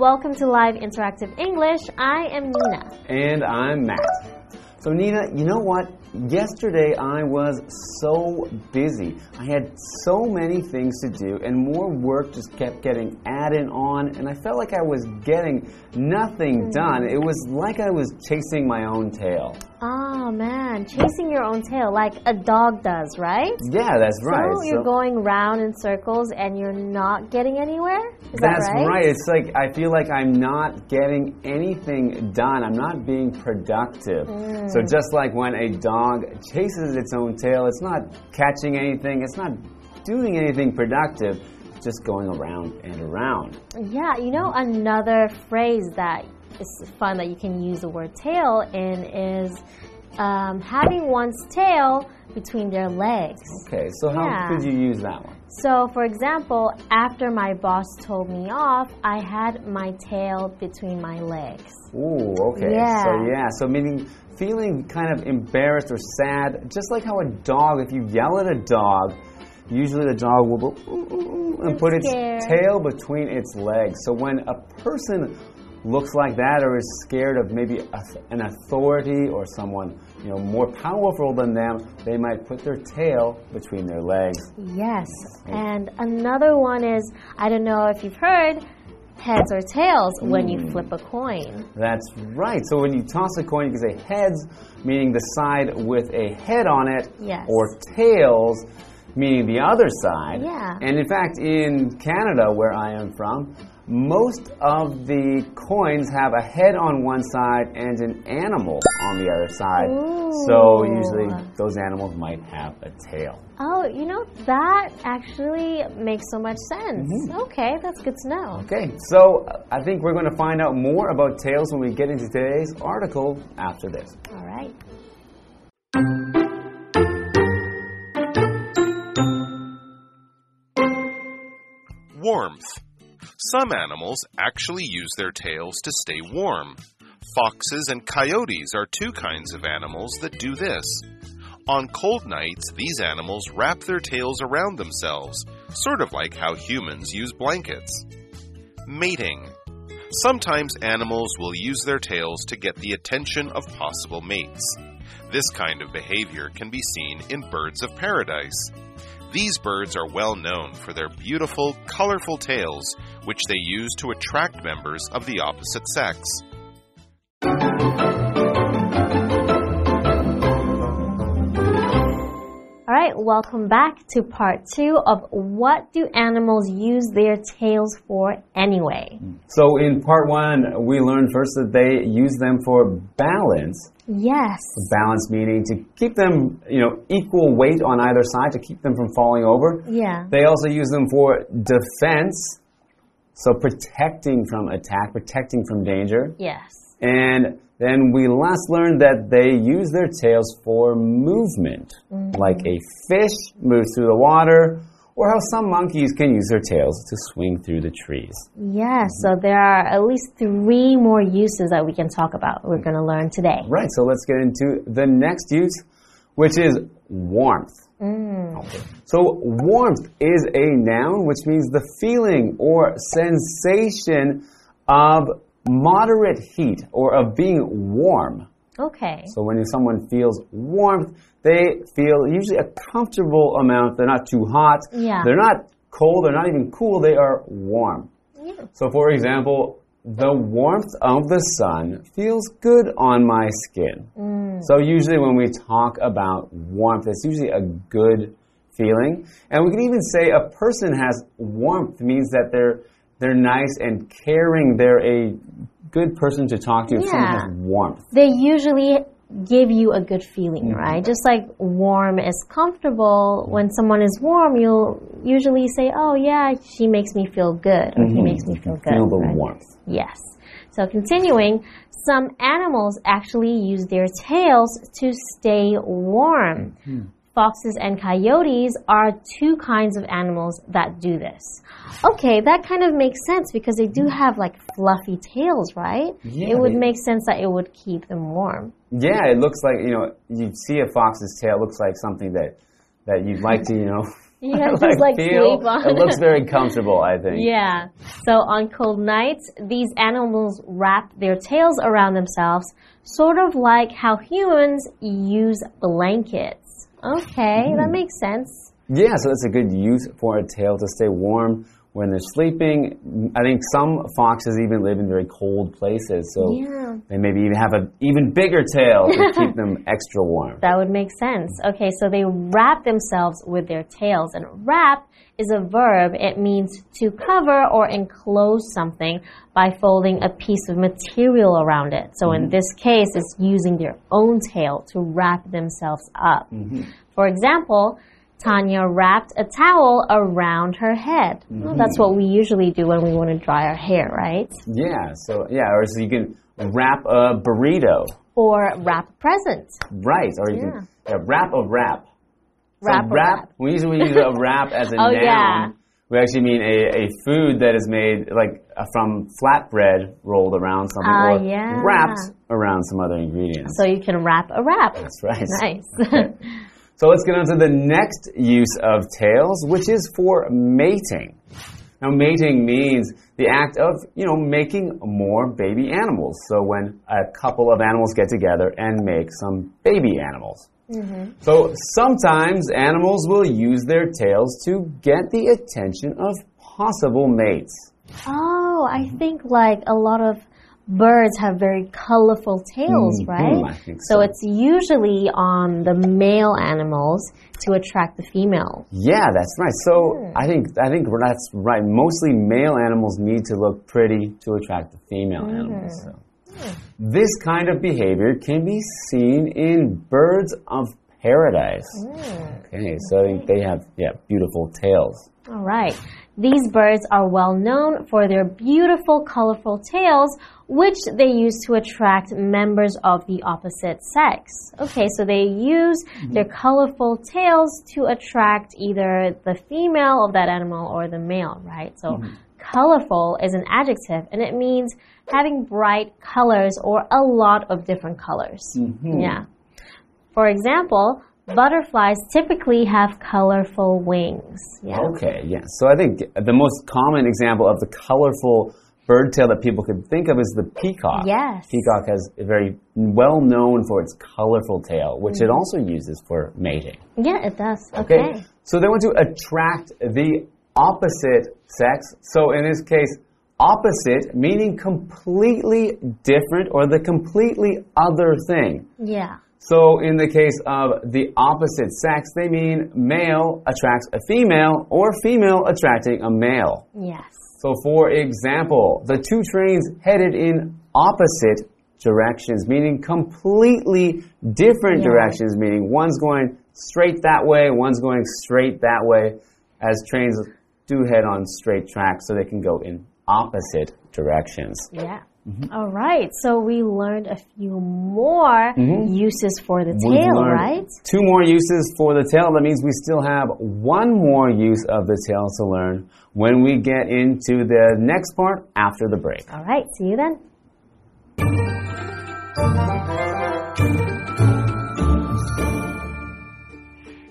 welcome to Live Interactive English. I am Nina. And I'm Matt. So, Nina, you know what? Yesterday I was so busy. I had so many things to do, and more work just kept getting added on, and I felt like I was getting nothing hmm. done. It was like I was chasing my own tail. Oh man, chasing your own tail like a dog does, right? Yeah, that's right. So you're going round in circles and you're not getting anywhere? Is That's that right? right. It's like I feel like I'm not getting anything done. I'm not being productive. Mm. So just like when a dog chases its own tail, it's not catching anything. It's not doing anything productive. Just going around and around. Yeah, you know another phrase that is fun that you can use the word tail in is um, having one's tail between their legs. Okay, so how Yeah. could you use that one? So, for example, after my boss told me off, I had my tail between my legs. Ooh, okay. Yeah. So yeah, so meaning feeling kind of embarrassed or sad, just like how a dog, if you yell at a dog, usually the dog will go "Ooh, ooh, ooh," and put its tail between its legs. So when a person looks like that or is scared of maybe a, an authority or someone you know more powerful than them, they might put their tail between their legs. Yes. And another one is I don't know if you've heard heads or tails when you hmm. flip a coin. That's right. So when you toss a coin, you can say heads, meaning the side with a head on it, Yes. or tails, meaning the other side. Yeah. And in fact, in Canada, where I am from, most of the coins have a head on one side and an animal on the other side. So usually those animals might have a tail. Oh, you know, that actually makes so much sense. Okay, that's good to know. Okay, so uh, I think we're going to find out more about tails when we get into today's article after this. All right. Warmth. Some animals actually use their tails to stay warm. Foxes and coyotes are two kinds of animals that do this. On cold nights, these animals wrap their tails around themselves, sort of like how humans use blankets. Mating. Sometimes animals will use their tails to get the attention of possible mates. This kind of behavior can be seen in birds of paradise. These birds are well known for their beautiful, colorful tails, which they use to attract members of the opposite sex. Welcome back to part two of what do animals use their tails for anyway? So in part one, we learned first that they use them for balance. Yes. Balance meaning to keep them, you know, equal weight on either side to keep them from falling over. Yeah. They also use them for defense, so protecting from attack, protecting from danger. Yes. And then we last learned that they use their tails for movement, mm-hmm. like a fish moves through the water, or how some monkeys can use their tails to swing through the trees. Yes, so there are at least three more uses that we can talk about. We're mm. going to learn today. Right, so let's get into the next use, which is warmth. Mm. Okay. So, warmth is a noun, which means the feeling or sensation of moderate heat or of being warm. Okay. So, when someone feels warmth, they feel usually a comfortable amount. They're not too hot. Yeah. They're not cold. They're not even cool. They are warm. Yeah. So, for example, the warmth of the sun feels good on my skin. Mm. So, usually when we talk about warmth, it's usually a good feeling. And we can even say a person has warmth means that they're they're nice and caring. They're a good person to talk to if someone has warmth. They usually give you a good feeling, mm-hmm. right? Just like warm is comfortable, mm-hmm. when someone is warm, you'll usually say, "Oh yeah, she makes me feel good," or "He mm-hmm. makes me feel good." Feel the right? warmth. Yes. So continuing, some animals actually use their tails to stay warm. Foxes and coyotes are two kinds of animals that do this. Okay, that kind of makes sense because they do have like fluffy tails, right? Yeah, it would they- make sense that it would keep them warm. Yeah, it looks like you know you see a fox's tail. Looks like something that that you'd like to you know. Yeah, just, like, feel. sleep on. It looks very comfortable. I think. Yeah. So on cold nights, these animals wrap their tails around themselves, sort of like how humans use blankets. Okay, that hmm. makes sense. Yeah, so that's a good use for a tail to stay warm when they're sleeping. I think some foxes even live in very cold places, so Yeah. they maybe even have an even bigger tail to keep them extra warm. That would make sense. Okay, so they wrap themselves with their tails. And wrap is a verb. It means to cover or enclose something by folding a piece of material around it. So in mm-hmm. this case, it's using their own tail to wrap themselves up. Mm-hmm. For example, Tanya wrapped a towel around her head. Well, that's what we usually do when we want to dry our hair, right? Yeah, so yeah, or so you can wrap a burrito, Or wrap a present. right? Or you can yeah, wrap a wrap. So Wrap a wrap. We usually use a wrap as a Oh, noun. yeah. We actually mean a, a food that is made like uh, from flatbread rolled around something Ah, or yeah. wrapped around some other ingredients. So you can wrap a wrap. That's right. Nice. So let's get on to the next use of tails, which is for mating. Now, mating means the act of, you know, making more baby animals. So when a couple of animals get together and make some baby animals. Mm-hmm. So sometimes animals will use their tails to get the attention of possible mates. Oh, I think like a lot of birds have very colorful tails, Mhm, right? Think so so. it's usually on the male animals to attract the female. Yeah, that's right. So hmm. I think I think that's right. Mostly male animals need to look pretty to attract the female hmm. animals. So. This kind of behavior can be seen in birds of paradise. Hmm. Okay, so they have yeah beautiful tails. All right. These birds are well known for their beautiful, colorful tails, which they use to attract members of the opposite sex. Okay, so they use their colorful tails to attract either the female of that animal or the male, right? So, colorful is an adjective and it means having bright colors or a lot of different colors. Mm-hmm. Yeah. For example, butterflies typically have colorful wings. Yeah. Okay, yeah. So I think the most common example of the colorful bird tail that people could think of is the peacock. Yes. Peacock has a very well known for its colorful tail, which it mm-hmm. also uses for mating. Yeah, it does. Okay. Okay. So they want to attract the opposite sex. So in this case, opposite meaning completely different or the completely other thing. Yeah. So in the case of the opposite sex, they mean male attracts a female or female attracting a male. Yes. So for example, the two trains headed in opposite directions, meaning completely different Yeah. directions, meaning one's going straight that way, one's going straight that way, as trains do head on straight tracks so they can go in opposite directions. Yeah. Mm-hmm. All right. So we learned a few more uses for the Mm-hmm. We've tail, learned right? Two more uses for the tail. That means we still have one more use of the tail to learn when we get into the next part after the break. All right. See you then.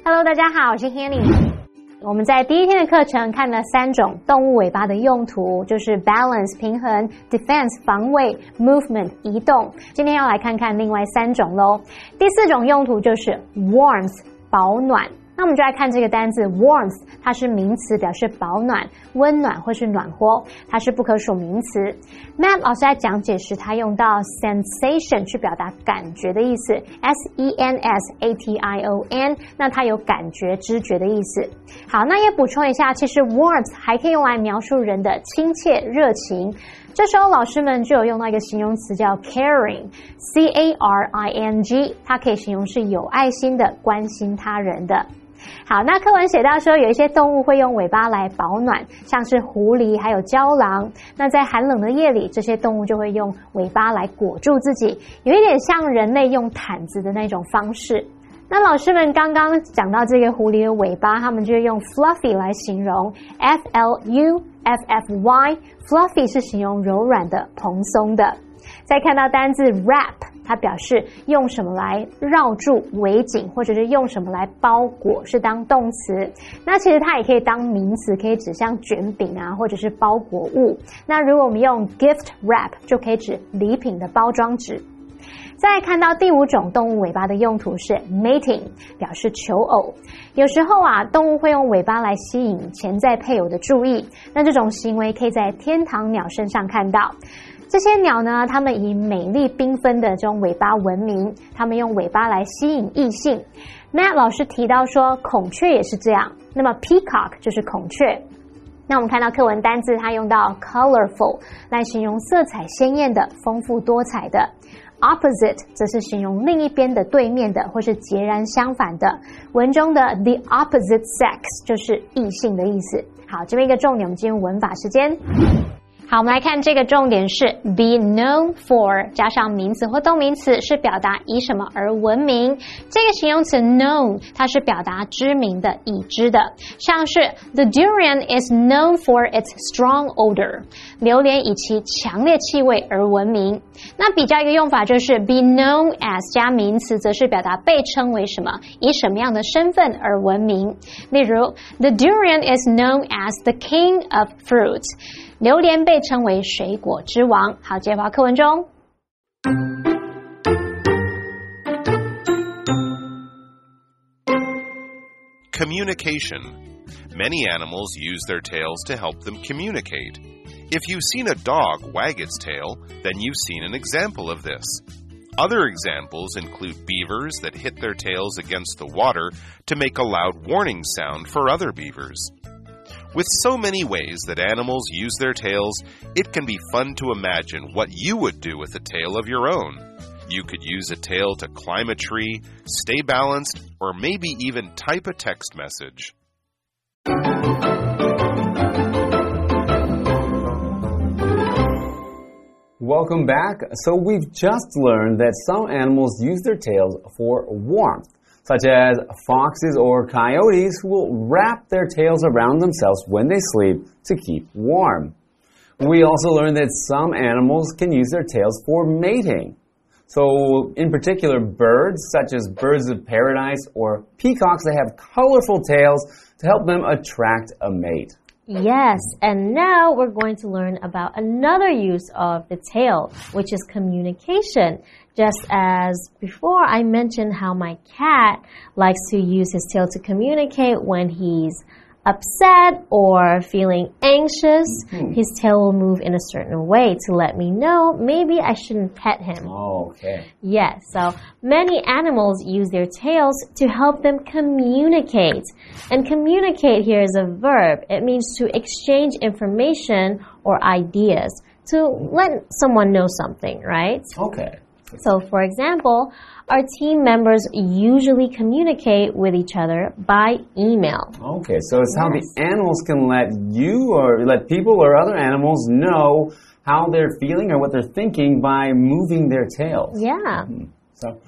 Hello，大家好，我是 Hanny。 我们在第一天的课程看了三种动物尾巴的用途，就是 balance 平衡、defense 防卫、movement 移动。今天要来看看另外三种喽。第四种用途就是 warmth 保暖。那我们就来看这个单字 warmth，它是名词，表示保暖、温暖或是暖和，它是不可数名词。Matt 老师在讲解时，他用到 sensation 去表达感觉的意思，s e n s a t i o n，那它有感觉、知觉的意思。好，那也补充一下，其实 warmth 还可以用来描述人的亲切、热情。这时候老师们就有用到一个形容词叫 caring，c a r i n g，它可以形容是有爱心的、关心他人的。好，那课文写到说，有一些动物会用尾巴来保暖，像是狐狸还有郊狼。那在寒冷的夜里，这些动物就会用尾巴来裹住自己，有一点像人类用毯子的那种方式。那老师们刚刚讲到这个狐狸的尾巴，他们就用 fluffy 来形容，f l u f f y，fluffy 是形容柔软的、蓬松的。再看到单字 wrap，它表示用什么来绕住、围紧，或者是用什么来包裹，是当动词。那其实它也可以当名词，可以指向卷饼啊，或者是包裹物。那如果我们用 gift wrap，就可以指礼品的包装纸。再看到第五种动物尾巴的用途是 mating，表示求偶。有时候啊，动物会用尾巴来吸引潜在配偶的注意。那这种行为可以在天堂鸟身上看到。这些鸟呢，它们以美丽缤纷的这种尾巴闻名，它们用尾巴来吸引异性。Matt 老师提到说，孔雀也是这样。那么 peacock 就是孔雀。那我们看到课文单字，它用到 colorful 来形容色彩鲜艳的、丰富多彩的。Opposite 则是形容另一边的、对面的，或是截然相反的。文中的 the opposite sex 就是异性的意思。好，这边一个重点，我们进入文法时间。好，我们来看这个重点是 be known for 加上名词或动名词，是表达以什么而闻名。这个形容词 known 它是表达知名的、已知的，像是 the durian is known for its strong odor，榴莲以其强烈气味而闻名。那比较一个用法就是 be known as 加名词，则是表达被称为什么，以什么样的身份而闻名。例如 the durian is known as the king of fruits。榴莲被称为水果之王。好，接到课文中。Communication. Many animals use their tails to help them communicate. If you've seen a dog wag its tail, then you've seen an example of this. Other examples include beavers that hit their tails against the water to make a loud warning sound for other beavers. With so many ways that animals use their tails, it can be fun to imagine what you would do with a tail of your own. You could use a tail to climb a tree, stay balanced, or maybe even type a text message. Welcome back. So we've just learned that some animals use their tails for warmth, such as foxes or coyotes who will wrap their tails around themselves when they sleep to keep warm. We also learned that some animals can use their tails for mating. So, in particular, birds such as birds of paradise or peacocks, they have colorful tails to help them attract a mate. Yes, and now we're going to learn about another use of the tail, which is communication. Just as before, I mentioned how my cat likes to use his tail to communicate when he's upset or feeling anxious, Hmm. his tail will move in a certain way to let me know maybe I shouldn't pet him. Oh, okay. Yes, so many animals use their tails to help them communicate. And communicate here is a verb. It means to exchange information or ideas, to let someone know something, right? Okay. So, for example, our team members usually communicate with each other by email. Okay, so it's how the animals can let you or let people or other animals know how they're feeling or what they're thinking by moving their tails. Yeah. Mm-hmm. So,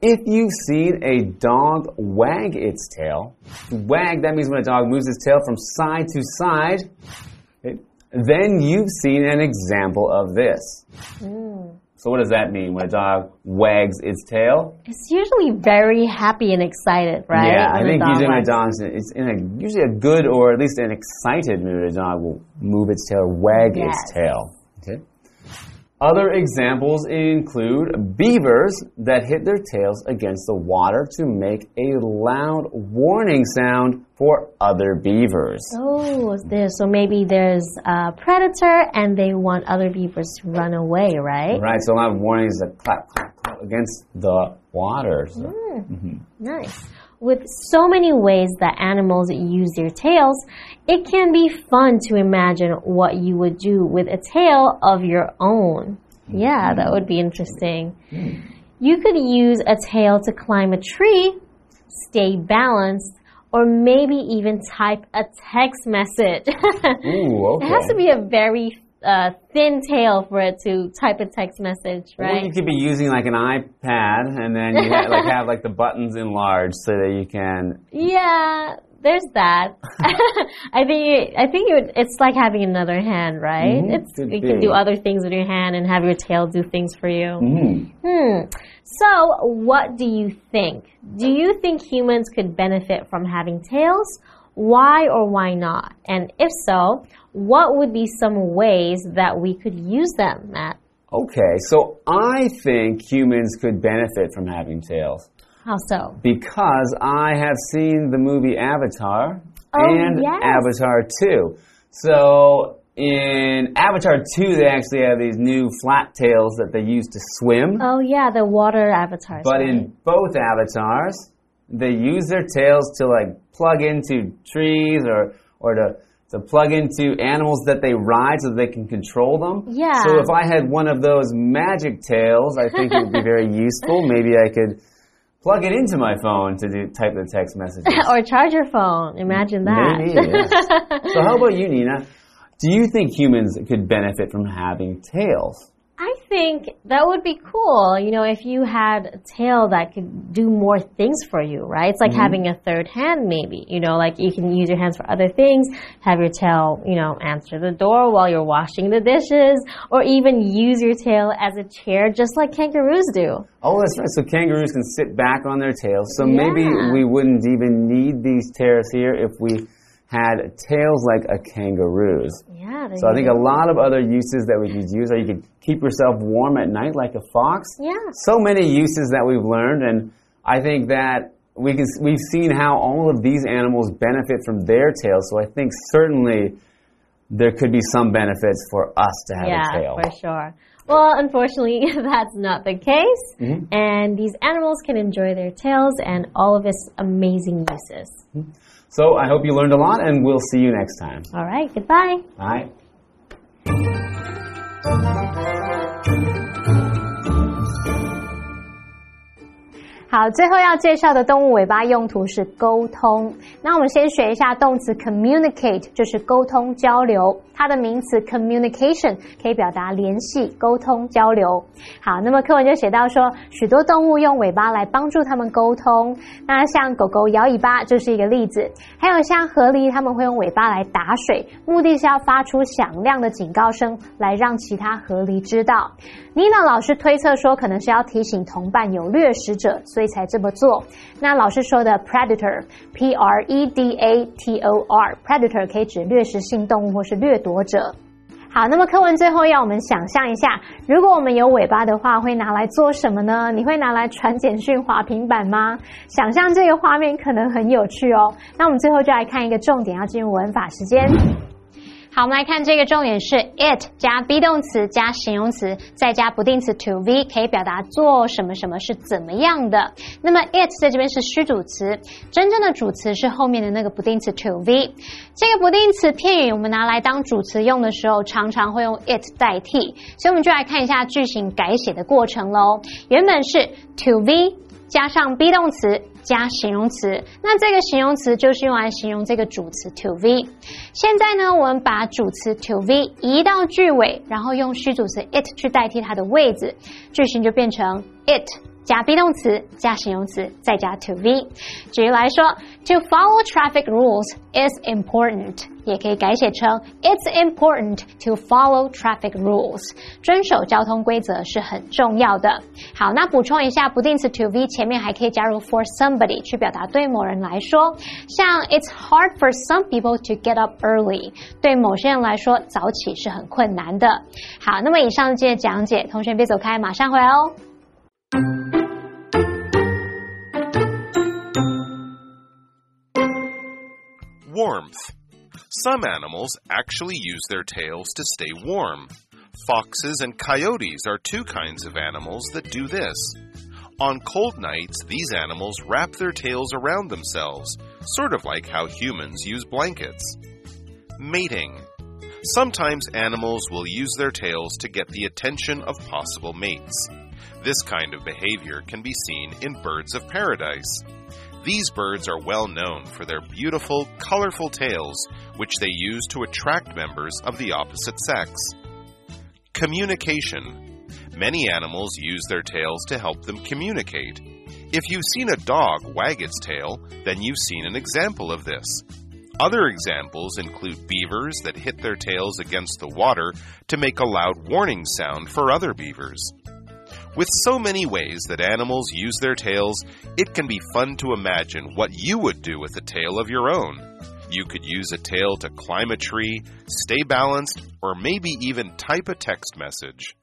if you've seen a dog wag its tail, wag, that means when a dog moves its tail from side to side, then you've seen an example of this. Mm. So, what does that mean when a dog wags its tail? It's usually very happy and excited, right? Yeah, I When think usually when a dog's it's in a usually a good or at least an excited mood, a dog will move its tail, wag Yes. its tail. Okay. Other examples include beavers that hit their tails against the water to make a loud warning sound for other beavers. Oh, so maybe there's a predator and they want other beavers to run away, right? Right, so a loud warning is a clap, clap, clap against the water. So. Hmm. Mm-hmm. Nice. With so many ways that animals use their tails, it can be fun to imagine what you would do with a tail of your own. Yeah, that would be interesting. You could use a tail to climb a tree, stay balanced, or maybe even type a text message. Ooh, okay. It has to be a very uh, thin tail for it to type a text message, right? you could be using like an iPad and then you ha- like have like the buttons enlarged so that you can. Yeah, there's that. I think I think it would, it's like having another hand, right? Mhm, It's could you can do other things with your hand and have your tail do things for you. Mm. Hmm. So, what do you think? Do you think humans could benefit from having tails? Why or why not? And if so, what would be some ways that we could use them, Matt? Okay, so I think humans could benefit from having tails How so? because I have seen the movie Avatar Oh, and yes. Avatar 2. So in Avatar 2, they actually have these new flat tails that they use to swim. Oh yeah, the water avatars. But right? in both avatars, they use their tails to like plug into trees or or to to plug into animals that they ride so they can control them. Yeah. So if I had one of those magic tails, I think it would be very useful. Maybe I could plug it into my phone to do type the text messages. or charge your phone. Imagine that. Maybe. yes. So how about you, Nina? Do you think humans could benefit from having tails? I think that would be cool. You know, if you had a tail that could do more things for you, right? It's like Mm-hmm. having a third hand, maybe. You know, like you can use your hands for other things, have your tail, you know, answer the door while you're washing the dishes, or even use your tail as a chair, just like kangaroos do. Oh, that's right. So kangaroos can sit back on their tails. So maybe we wouldn't even need these tails here if we had tails like a kangaroo's. Yeah. So I think a lot of other uses that we could use are you could keep yourself warm at night like a fox. Yeah. So many uses that we've learned, and I think that we can we've seen how all of these animals benefit from their tails. So I think certainly there could be some benefits for us to have a tail. Yeah, for sure. Well, unfortunately, that's not the case. Mm-hmm. And these animals can enjoy their tails and all of its amazing uses. So I hope you learned a lot, and we'll see you next time. All right, goodbye. Bye. 好，最后要介绍的动物尾巴用途是沟通。那我们先学一下动词 communicate，就是沟通交流。它的名词 communication 可以表达联系、沟通、交流。好，那么课文就写到说，许多动物用尾巴来帮助它们沟通。那像狗狗摇尾巴就是一个例子，还有像河狸，它们会用尾巴来打水，目的是要发出响亮的警告声，来让其他河狸知道。妮娜老师推测说，可能是要提醒同伴有掠食者，所以才这么做。那老师说的 predator，p r e d a t o r，predator 可以指掠食性动物或是掠夺者。好，那么课文最后要我们想象一下，如果我们有尾巴的话，会拿来做什么呢？你会拿来传简讯、滑平板吗？想象这个画面可能很有趣哦。那我们最后就来看一个重点，要进入文法时间。好，我们来看这个重点是 it 加 be 动词加形容词，再加不定词 to be，可以表达做什么什么是怎么样的。那么 it 在这边是虚主词，真正的主词是后面的那个不定词 to be。这个不定词片语我们拿来当主词用的时候，常常会用 it 代替，所以我们就来看一下句型改写的过程喽。原本是 to be 加上 be 动词加形容词，那这个形容词就是用来形容这个主词 to be。现在呢，我们把主词 to be 移到句尾，然后用虚主词 it 去代替它的位置，句型就变成 it 加 be 动词加形容词再加 to be。举例来说，to follow traffic rules is important，也可以改写成 it's important to follow traffic rules。遵守交通规则是很重要的。好，那补充一下，不定词 to be 前面还可以加入 for somebody 去表达对某人来说，像 it's hard for some people to get up early，对某些人来说早起是很困难的。好，那么以上是今天的讲解，同学别走开，马上回来哦。 Warmth. Some animals actually use their tails to stay warm. Foxes and coyotes are two kinds of animals that do this. On cold nights, these animals wrap their tails around themselves, sort of like how humans use blankets. Mating. Sometimes animals will use their tails to get the attention of possible mates. This kind of behavior can be seen in birds of paradise. These birds are well known for their beautiful, colorful tails, which they use to attract members of the opposite sex. Communication. Many animals use their tails to help them communicate. If you've seen a dog wag its tail, then you've seen an example of this. Other examples include beavers that hit their tails against the water to make a loud warning sound for other beavers. With so many ways that animals use their tails, it can be fun to imagine what you would do with a tail of your own. You could use a tail to climb a tree, stay balanced, or maybe even type a text message.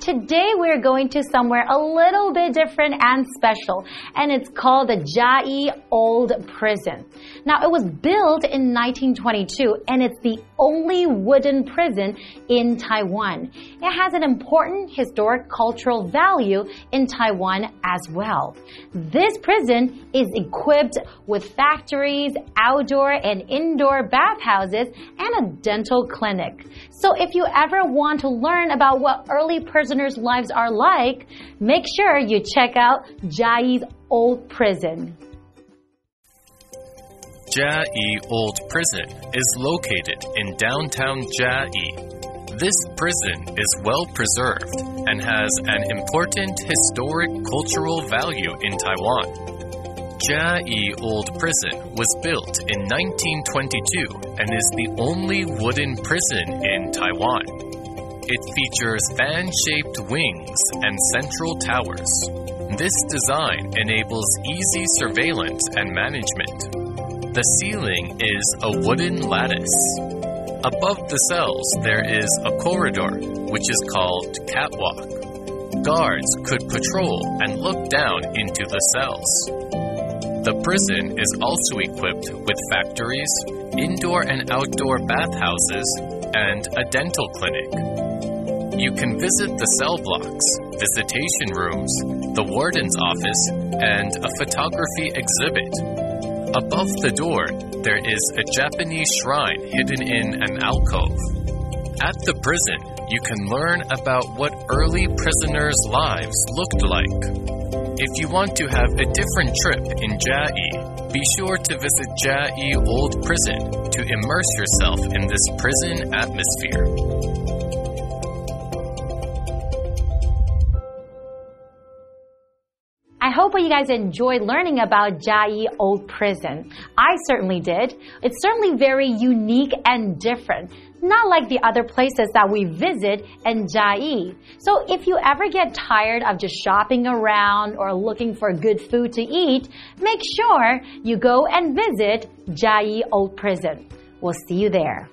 Today we're going to somewhere a little bit different and special, and it's called the Chiayi Old Prison. Now, it was built in 1922, and it's the only wooden prison in Taiwan. It has an important historic cultural value in Taiwan as well. This prison is equipped with factories, outdoor and indoor bathhouses, and a dental clinic. So if you ever want to learn about what early prisoners prisoners' lives are like, make sure you check out Chiayi's Old Prison. Chiayi Old Prison is located in downtown Chiayi. This prison is well preserved and has an important historic cultural value in Taiwan. Chiayi Old Prison was built in 1922 and is the only wooden prison in Taiwan. It features fan shaped wings and central towers. This design enables easy surveillance and management. The ceiling is a wooden lattice. Above the cells, there is a corridor, which is called catwalk. Guards could patrol and look down into the cells. The prison is also equipped with factories, indoor and outdoor bathhouses, and a dental clinic. You can visit the cell blocks, visitation rooms, the warden's office, and a photography exhibit. Above the door, there is a Japanese shrine hidden in an alcove. At the prison, you can learn about what early prisoners' lives looked like. If you want to have a different trip in Chiayi, be sure to visit Chiayi Old Prison to immerse yourself in this prison atmosphere. I hope you guys enjoyed learning about Chiayi Old Prison. I certainly did. It's certainly very unique and different. Not like the other places that we visit in Chiayi. So if you ever get tired of just shopping around or looking for good food to eat, make sure you go and visit Chiayi Old Prison. We'll see you there.